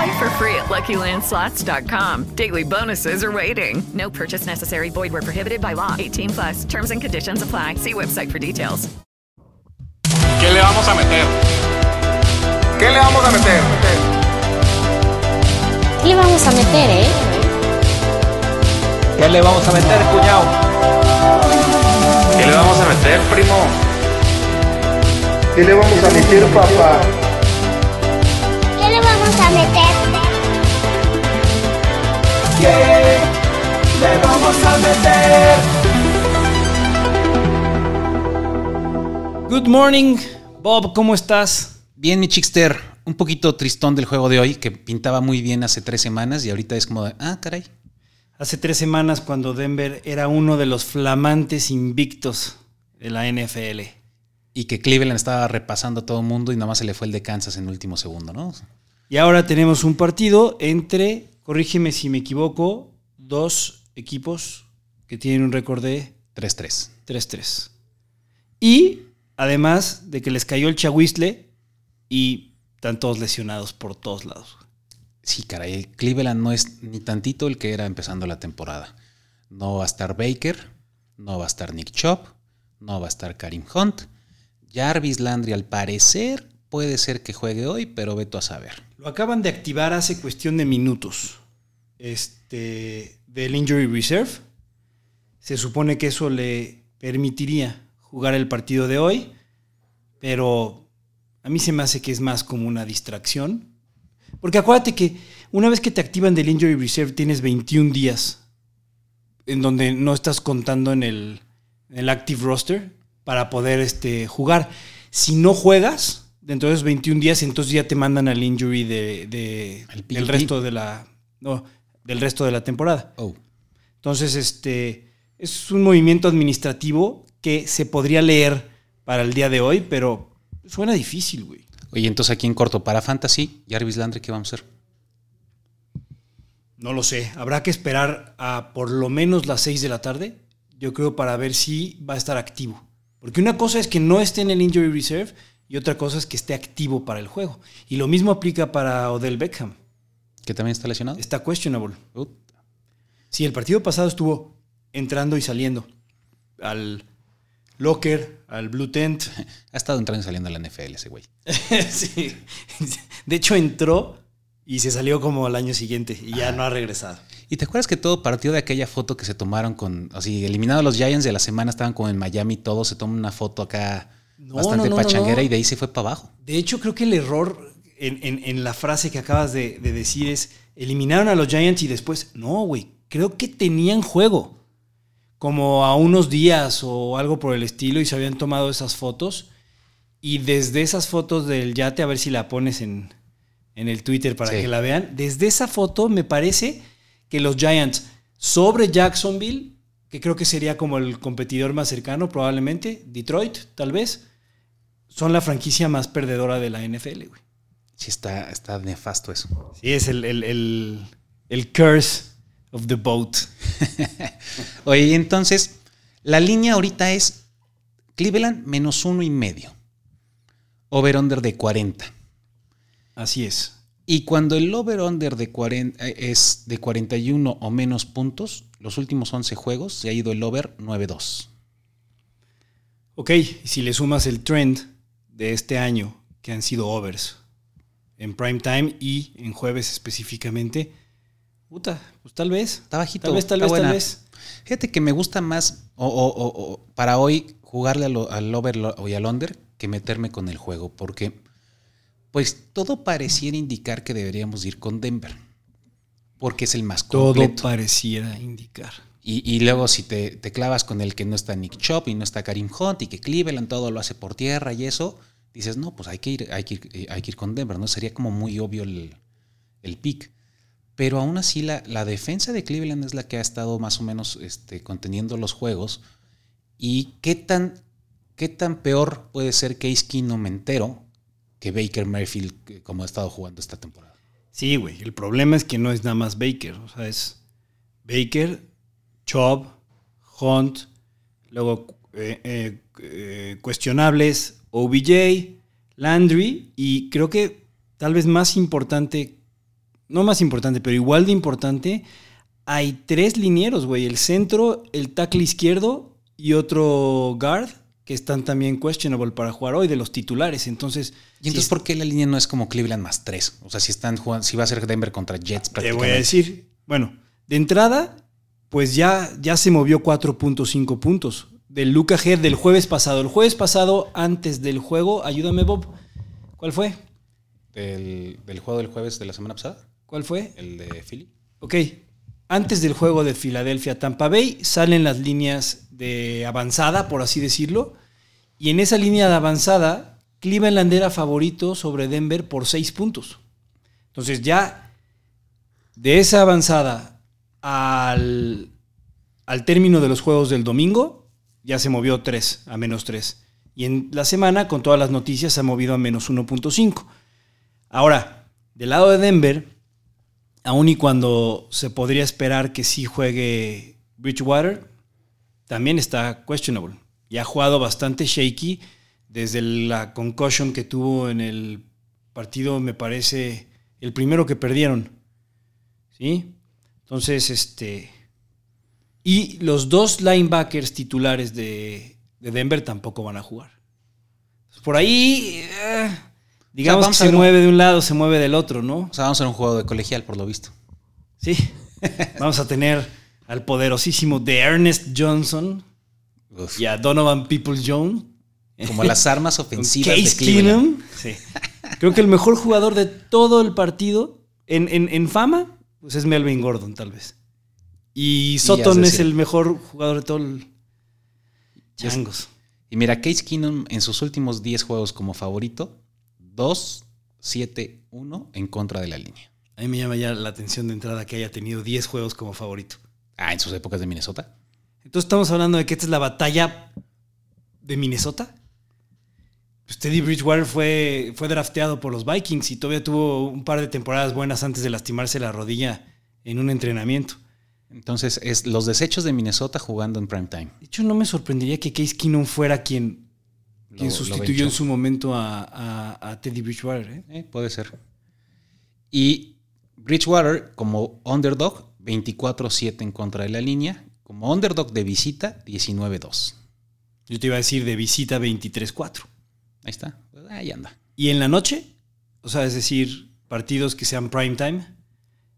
Play for free at LuckyLandSlots.com. Daily bonuses are waiting. No purchase necessary. Void were prohibited by law. 18 plus. Terms and conditions apply. See website for details. ¿Qué le vamos a meter? ¿Qué le vamos a meter? ¿Qué le vamos a meter, eh? ¿Qué le vamos a meter, cuñado? ¿Qué le vamos a meter, primo? ¿Qué le vamos a meter, papá? ¿Qué le vamos a meter? ¿Qué le vamos a meter? Good morning, Bob, ¿cómo estás? Bien, mi chickster. Un poquito tristón del juego de hoy, que pintaba muy bien hace tres semanas y ahorita es como de, ah, caray. Hace tres semanas cuando Denver era uno de los flamantes invictos de la NFL. Y que Cleveland estaba repasando a todo el mundo y nada más se le fue el de Kansas en el último segundo, ¿no? Y ahora tenemos un partido entre, corrígeme si me equivoco, dos equipos que tienen un récord de 3-3. 3-3. Y además de que les cayó el chahuizle y están todos lesionados por todos lados. Sí, caray, Cleveland no es ni tantito el que era empezando la temporada. No va a estar Baker, no va a estar Nick Chop, no va a estar Karim Hunt. Jarvis Landry al parecer puede ser que juegue hoy, pero veto a saber. Lo acaban de activar hace cuestión de minutos. Este del injury reserve. Se supone que eso le permitiría jugar el partido de hoy, pero a mí se me hace que es más como una distracción. Porque acuérdate que una vez que te activan del injury reserve tienes 21 días en donde no estás contando en el, el active roster para poder este, jugar. Si no juegas dentro de esos 21 días, entonces ya te mandan al injury de, de- El del resto de la no, del resto de la temporada. Oh, Entonces, este es un movimiento administrativo que se podría leer para el día de hoy, pero suena difícil, güey. Oye, entonces aquí en corto, para Fantasy, Jarvis Landry, ¿qué vamos a hacer? No lo sé. Habrá que esperar a por lo menos las 6 de la tarde, yo creo, para ver si va a estar activo. Porque una cosa es que no esté en el injury reserve y otra cosa es que esté activo para el juego. Y lo mismo aplica para Odell Beckham. ¿Que también está lesionado? Está questionable. Sí, el partido pasado estuvo entrando y saliendo al locker, al blue tent. Ha estado entrando y saliendo a la NFL ese güey. sí. De hecho, entró y se salió como al año siguiente y ya no ha regresado. ¿Y te acuerdas que todo partió de aquella foto que se tomaron con, así, eliminados los Giants de la semana, estaban como en Miami, todos se toman una foto acá No, bastante no, no, no, pachanguera y de ahí se fue para abajo. De hecho, creo que el error en, en- en la frase que acabas de, de decir es, eliminaron a los Giants y después, no, güey, creo que tenían juego. Como a unos días o algo por el estilo y se habían tomado esas fotos. Y desde esas fotos del yate, a ver si la pones en, en el Twitter para Sí. que la vean. Desde esa foto me parece que los Giants sobre Jacksonville, que creo que sería como el competidor más cercano probablemente, Detroit tal vez, son la franquicia más perdedora de la NFL, güey. Sí, está, está nefasto eso. Sí, es el, el, el, el curse of the boat. Oye, entonces, la línea ahorita es Cleveland menos uno y medio. Over-under de 40. Así es. Y cuando el over-under de 40 eh, es de 41 o menos puntos, los últimos 11 juegos se ha ido el over 9-2. Ok, y si le sumas el trend de este año, que han sido overs en prime time y en jueves específicamente, puta, pues tal vez. Está bajito. Tal vez, tal vez, tal vez. Fíjate que me gusta más, o, o- o- o para hoy, jugarle al, al over y al under que meterme con el juego, porque pues todo pareciera indicar que deberíamos ir con Denver, porque es el más completo. Todo pareciera indicar. Y, y luego si te, te, clavas con el que no está Nick Chop y no está Karim Hunt y que Cleveland todo lo hace por tierra y eso, dices, no, pues hay que ir, hay que eh, hay que ir con Denver, ¿no? Sería como muy obvio el, el pick. Pero aún así la, la, defensa de Cleveland es la que ha estado más o menos este, conteniendo los juegos. ¿Y qué tan, qué tan peor puede ser Case Keenum entero que Baker Mayfield como ha estado jugando esta temporada? Sí, güey. El problema es que no es nada más Baker. O sea, es Baker, Chubb, Hunt, luego eh, eh, cuestionables, OBJ, Landry y creo que tal vez más importante, no más importante, pero igual de importante, hay tres linieros, güey. El centro, el tackle izquierdo y otro guard que están también questionable para jugar hoy de los titulares. Entonces, ¿y entonces si por qué la línea no es como Cleveland más tres? O sea, si están jugando, si va a ser Denver contra Jets, Te voy a decir, bueno, de entrada, pues ya, ya se movió 4.5 puntos del Luca Head del jueves pasado. El jueves pasado, antes del juego, ayúdame Bob, ¿cuál fue? ¿Del, del juego del jueves de la semana pasada? ¿Cuál fue? El de Philly. Ok. Antes del juego de Filadelfia Tampa Bay salen las líneas de avanzada, por así decirlo. Y en esa línea de avanzada, Cleveland era favorito sobre Denver por seis puntos. Entonces ya de esa avanzada al, al término de los juegos del domingo, ya se movió 3 a menos 3. Y en la semana, con todas las noticias, se ha movido a menos 1.5. Ahora, del lado de Denver, aun y cuando se podría esperar que sí juegue Bridgewater, también está questionable. Y ha jugado bastante shaky desde la concussion que tuvo en el partido, me parece, el primero que perdieron. ¿Sí? Entonces, este y los dos linebackers titulares de, de Denver tampoco van a jugar. Por ahí, eh, digamos o sea, que se mueve de un lado, se mueve del otro, ¿no? O sea, vamos a un juego de colegial, por lo visto. Sí. vamos a tener al poderosísimo de Ernest Johnson Uf. y a Donovan Peoples Jones. Como las armas ofensivas Case de Keenum. Sí. Creo que el mejor jugador de todo el partido en, en, en fama pues es Melvin Gordon, tal vez. Y Sutton es el mejor jugador de todo el changos. Y mira, Case Keenum en sus últimos 10 juegos como favorito, 2, 7, 1 en contra de la línea. A mí me llama ya la atención de entrada que haya tenido 10 juegos como favorito. Ah, en sus épocas de Minnesota. Entonces estamos hablando de que esta es la batalla de Minnesota. Pues Teddy Bridgewater fue, fue drafteado por los Vikings y todavía tuvo un par de temporadas buenas antes de lastimarse la rodilla en un entrenamiento. Entonces, es los desechos de Minnesota jugando en prime time. De hecho, no me sorprendería que Case Keenum fuera quien, quien sustituyó en su momento a, a, a Teddy Bridgewater. ¿eh? Eh, puede ser. Y Bridgewater, como underdog, 24-7 en contra de la línea. Como underdog de visita, 19-2. Yo te iba a decir de visita 23-4. Ahí está. Ahí anda. Y en la noche, o sea, es decir, partidos que sean prime time,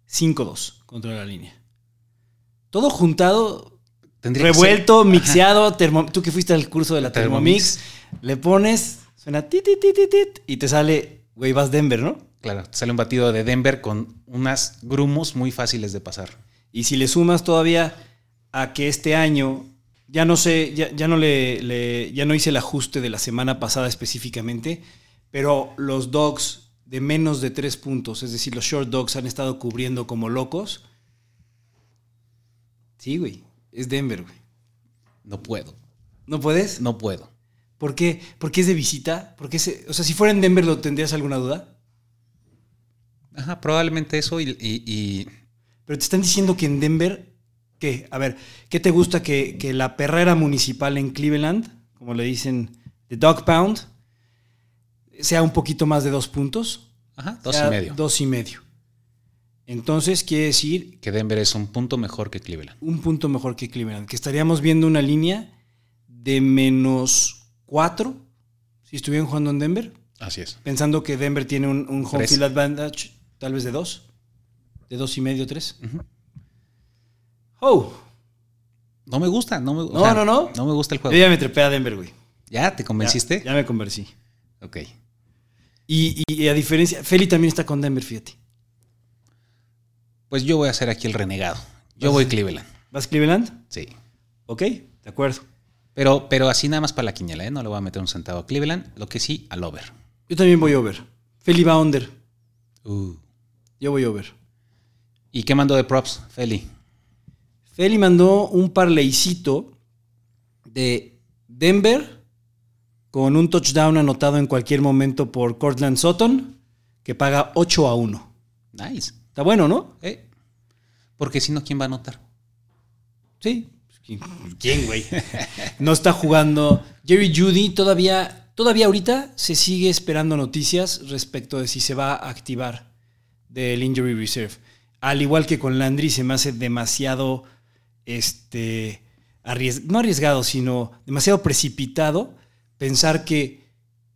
5-2 contra la línea todo juntado, Tendría revuelto, mixeado, termo, tú que fuiste al curso de la Thermomix, Thermomix le pones, suena tit, tit, tit, tit, y te sale, güey, vas Denver, ¿no? Claro, te sale un batido de Denver con unas grumos muy fáciles de pasar. Y si le sumas todavía a que este año, ya no sé, ya, ya no le, le, ya no hice el ajuste de la semana pasada específicamente, pero los dogs de menos de tres puntos, es decir, los short dogs han estado cubriendo como locos Sí, güey. Es Denver, güey. No puedo. ¿No puedes? No puedo. ¿Por qué? ¿Por qué es de visita? ¿Por qué se... O sea, si fuera en Denver, ¿lo tendrías alguna duda? Ajá, probablemente eso y, y, y... Pero te están diciendo que en Denver... ¿Qué? A ver, ¿qué te gusta que, que la perrera municipal en Cleveland, como le dicen, The Dog Pound, sea un poquito más de dos puntos? Ajá, dos y medio. Dos y medio. Entonces quiere decir... Que Denver es un punto mejor que Cleveland. Un punto mejor que Cleveland. Que estaríamos viendo una línea de menos 4 si estuvieran jugando en Denver. Así es. Pensando que Denver tiene un, un home field advantage tal vez de 2. De dos y medio, 3. Uh -huh. Oh. No me gusta, no me No, o sea, no, no. No me gusta el juego. Yo ya me trepé a Denver, güey. ¿Ya? ¿Te convenciste? Ya, ya me convencí. Ok. Y, y, a diferencia, Feli también está con Denver, fíjate. Pues yo voy a ser aquí el renegado. Yo voy Cleveland. ¿Vas Cleveland? Sí. Ok, de acuerdo. Pero, pero así nada más para la quiniela, ¿eh? No le voy a meter un centavo a Cleveland. Lo que sí, al over. Yo también voy over. Feli va under. Uh. Yo voy over. ¿Y qué mandó de props, Feli? Feli mandó un parleycito de Denver con un touchdown anotado en cualquier momento por Cortland Sutton, que paga 8 a 1. Nice. Está bueno, ¿no? Eh. Porque si no, ¿quién va a anotar? Sí. ¿Quién, güey? no está jugando. Jerry Judy todavía, todavía ahorita se sigue esperando noticias respecto de si se va a activar del Injury Reserve. Al igual que con Landry, se me hace demasiado, este, no arriesgado, sino demasiado precipitado pensar que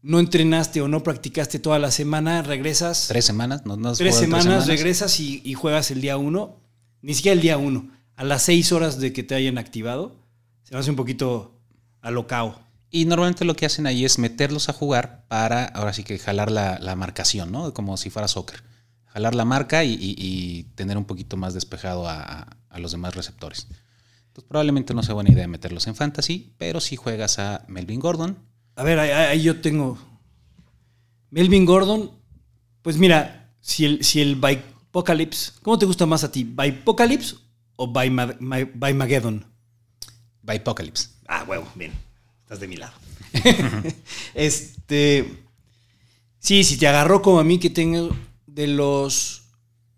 no entrenaste o no practicaste toda la semana, regresas. Tres semanas, no, no tres, semanas, tres semanas, regresas y, y, juegas el día uno. Ni siquiera el día uno. A las seis horas de que te hayan activado, se hace un poquito alocao. Y normalmente lo que hacen ahí es meterlos a jugar para, ahora sí que jalar la, la marcación, ¿no? Como si fuera soccer. Jalar la marca y, y, y tener un poquito más despejado a, a los demás receptores. Entonces probablemente no sea buena idea meterlos en fantasy, pero si juegas a Melvin Gordon. A ver, ahí, ahí yo tengo. Melvin Gordon, pues mira, si el, si el Bipocalypse, ¿cómo te gusta más a ti? ¿Bipocalypse o by, by Mageddon? Bipocalypse. Ah, huevo, bien. Estás de mi lado. este. Sí, si te agarró como a mí, que tengo de los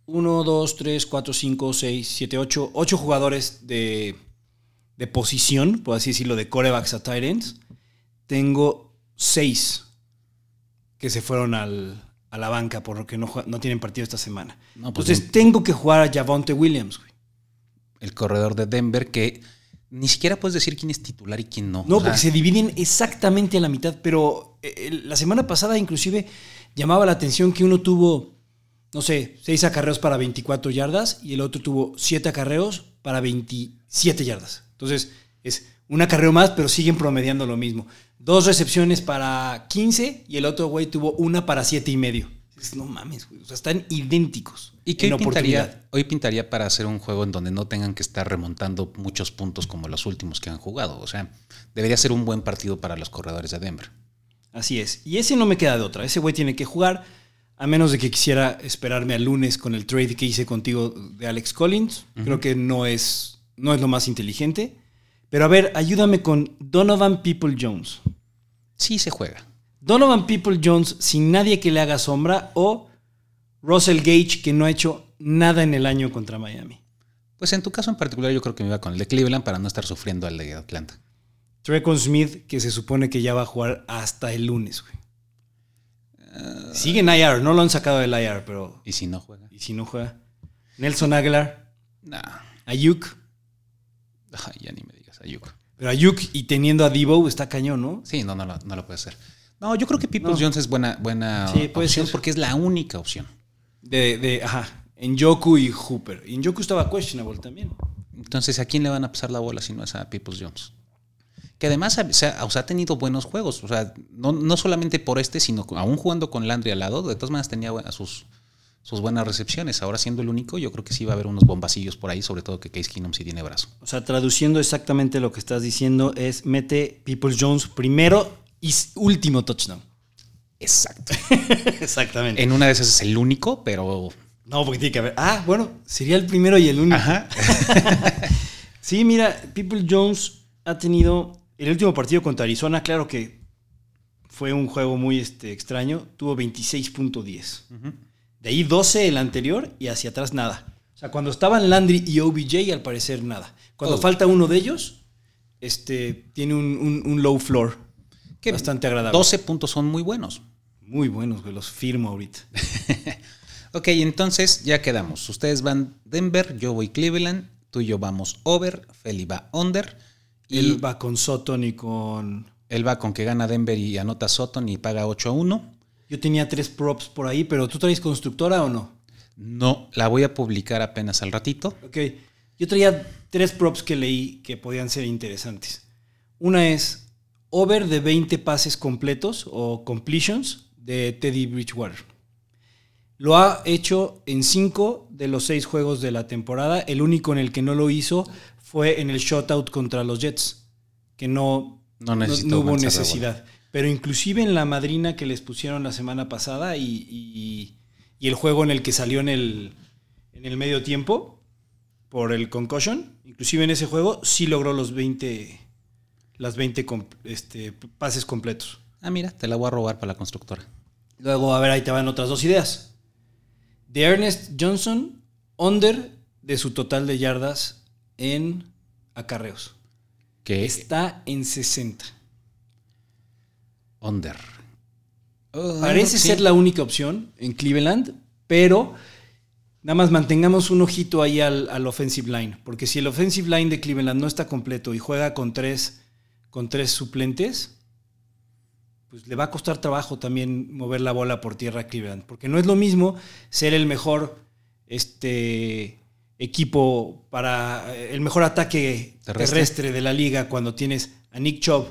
1, 2, 3, 4, 5, 6, 7, 8, 8 jugadores de, de posición, por así decirlo, de corebacks a tight ends, tengo 6 que se fueron al, a la banca porque no, no tienen partido esta semana. No, pues Entonces bien. tengo que jugar a Javonte Williams, güey. El corredor de Denver que ni siquiera puedes decir quién es titular y quién no. No, o sea, porque se dividen exactamente a la mitad, pero eh, la semana pasada inclusive llamaba la atención que uno tuvo, no sé, 6 acarreos para 24 yardas y el otro tuvo 7 acarreos para 27 yardas. Entonces es un acarreo más, pero siguen promediando lo mismo. Dos recepciones para 15 y el otro güey tuvo una para 7 y medio. No mames, güey. O sea, están idénticos. ¿Y qué hoy pintaría, hoy pintaría para hacer un juego en donde no tengan que estar remontando muchos puntos como los últimos que han jugado? O sea, debería ser un buen partido para los corredores de Denver. Así es. Y ese no me queda de otra. Ese güey tiene que jugar, a menos de que quisiera esperarme al lunes con el trade que hice contigo de Alex Collins. Uh -huh. Creo que no es, no es lo más inteligente. Pero a ver, ayúdame con Donovan People Jones. Sí se juega. Donovan People Jones sin nadie que le haga sombra o Russell Gage que no ha hecho nada en el año contra Miami. Pues en tu caso en particular yo creo que me iba con el de Cleveland para no estar sufriendo al de Atlanta. Trecon Smith que se supone que ya va a jugar hasta el lunes, güey. Uh, Sigue en IR, no lo han sacado del IR, pero... ¿Y si no juega? ¿Y si no juega? Nelson Aguilar. Nah. Ayuk. Ay, ya ni me digas, Ayuk. Pero Ayuk y teniendo a Debo está cañón, ¿no? Sí, no, no, no, no lo puede hacer. No, yo creo que Peoples no. Jones es buena, buena sí, puede opción ser. porque es la única opción. De, de, ajá, en Yoku y Hooper. Yoku estaba questionable también. Entonces, ¿a quién le van a pasar la bola si no es a Peoples Jones? Que además o sea, o sea, ha tenido buenos juegos. O sea, no, no, solamente por este, sino aún jugando con Landry al lado, de todas maneras tenía buenas, sus, sus buenas recepciones. Ahora siendo el único, yo creo que sí va a haber unos bombacillos por ahí, sobre todo que Case Keenum sí tiene brazo. O sea, traduciendo exactamente lo que estás diciendo, es mete Peoples Jones primero y último touchdown. Exacto. Exactamente. En una de esas es el único, pero. No, porque tiene que haber. Ah, bueno, sería el primero y el único. Ajá. sí, mira, People Jones ha tenido. El último partido contra Arizona, claro que fue un juego muy este, extraño. Tuvo 26.10. Uh -huh. De ahí 12 el anterior y hacia atrás nada. O sea, cuando estaban Landry y OBJ, al parecer nada. Cuando oh. falta uno de ellos, este, tiene un, un, un low floor. Que bastante agradable. 12 puntos son muy buenos. Muy buenos, güey, los firmo ahorita. ok, entonces ya quedamos. Ustedes van Denver, yo voy Cleveland, tú y yo vamos over, Feli va under. Y él va con Sutton y con. Él va con que gana Denver y anota Sutton y paga 8 a 1. Yo tenía tres props por ahí, pero ¿tú traes constructora o no? No, la voy a publicar apenas al ratito. Ok. Yo traía tres props que leí que podían ser interesantes. Una es over de 20 pases completos o completions de Teddy Bridgewater. Lo ha hecho en cinco de los seis juegos de la temporada. El único en el que no lo hizo fue en el shutout contra los Jets, que no, No no, necesitó no hubo necesidad. Pero inclusive en la madrina que les pusieron la semana pasada y, y- y el juego en el que salió en el, en el medio tiempo por el concussion, inclusive en ese juego sí logró los 20, las 20 com- este, pases completos. Ah, mira, te la voy a robar para la constructora. Luego, a ver, ahí te van otras dos ideas. De Ernest Johnson, under de su total de yardas en acarreos. Que Está en 60. Under. Parece sí. ser la única opción en Cleveland, pero nada más mantengamos un ojito ahí al, al offensive line, porque si el offensive line de Cleveland no está completo y juega con tres, con tres suplentes, pues le va a costar trabajo también mover la bola por tierra a Cleveland, porque no es lo mismo ser el mejor este, equipo para el mejor ataque Terrestre. terrestre. de la liga cuando tienes a Nick Chubb,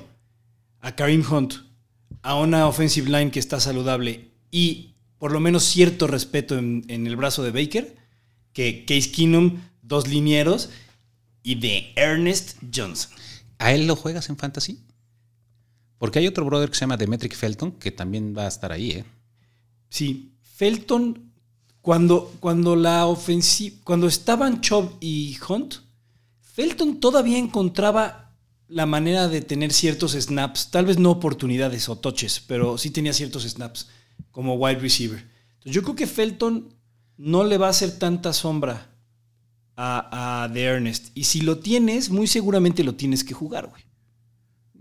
a Kareem Hunt, a una offensive line que está saludable y por lo menos cierto respeto en, en el brazo de Baker, que Case Keenum, dos linieros y de Ernest Johnson. ¿A él lo juegas en fantasy? Porque hay otro brother que se llama Demetric Felton que también va a estar ahí, ¿eh? Sí, Felton, cuando, cuando la ofensiva, cuando estaban Chubb y Hunt, Felton todavía encontraba la manera de tener ciertos snaps, tal vez no oportunidades o toches, pero sí tenía ciertos snaps como wide receiver. Entonces, yo creo que Felton no le va a hacer tanta sombra a, a The Ernest. Y si lo tienes, muy seguramente lo tienes que jugar, güey.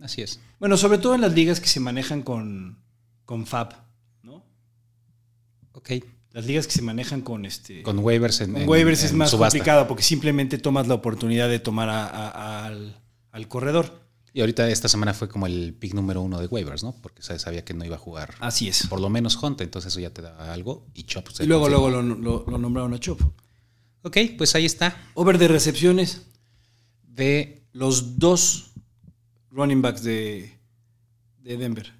Así es. Bueno, sobre todo en las ligas que se manejan con, con Fab, ¿no? Ok. Las ligas que se manejan con este. Con waivers en, Con en- waivers es en más subasta. complicado porque simplemente tomas la oportunidad de tomar a- a- al, al corredor. Y ahorita esta semana fue como el pick número uno de waivers, ¿no? Porque sabía que no iba a jugar. Así es. Por lo menos Hunt, entonces eso ya te da algo. Y Chop. se Y luego, luego lo, lo- lo nombraron a Chop. Ok, pues ahí está. Over de recepciones. De Los dos running backs de, de Denver.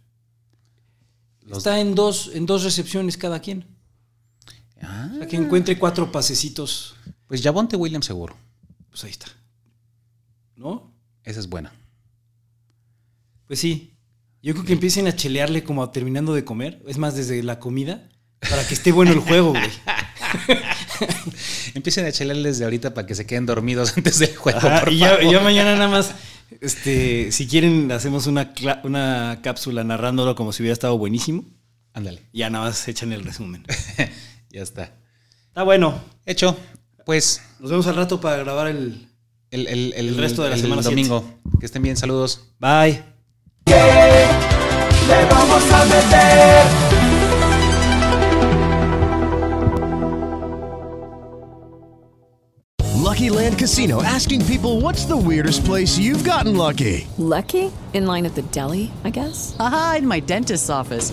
los. Está en dos, en dos recepciones cada quien. Ah, O sea, que encuentre cuatro pasecitos. pues Javonte Williams seguro. Pues ahí está. ¿No? Esa es buena. Pues sí. Yo creo que empiecen a chelearle como terminando de comer. Es más, desde la comida. Para que esté bueno el juego, güey. Empiecen a chelar desde ahorita para que se queden dormidos antes del juego. Ajá, por y ya, favor. ya mañana nada más, este, si quieren, hacemos una, una cápsula narrándolo como si hubiera estado buenísimo. Ándale, ya nada más echan el resumen. ya está. Está bueno. Hecho, pues Nos vemos al rato para grabar el. El, el- el- El resto de la el semana domingo. Que estén bien, saludos. Bye. Le vamos a meter. Lucky Land Casino asking people what's the weirdest place you've gotten lucky? Lucky? In line at the deli, I guess? Aha, in my dentist's office.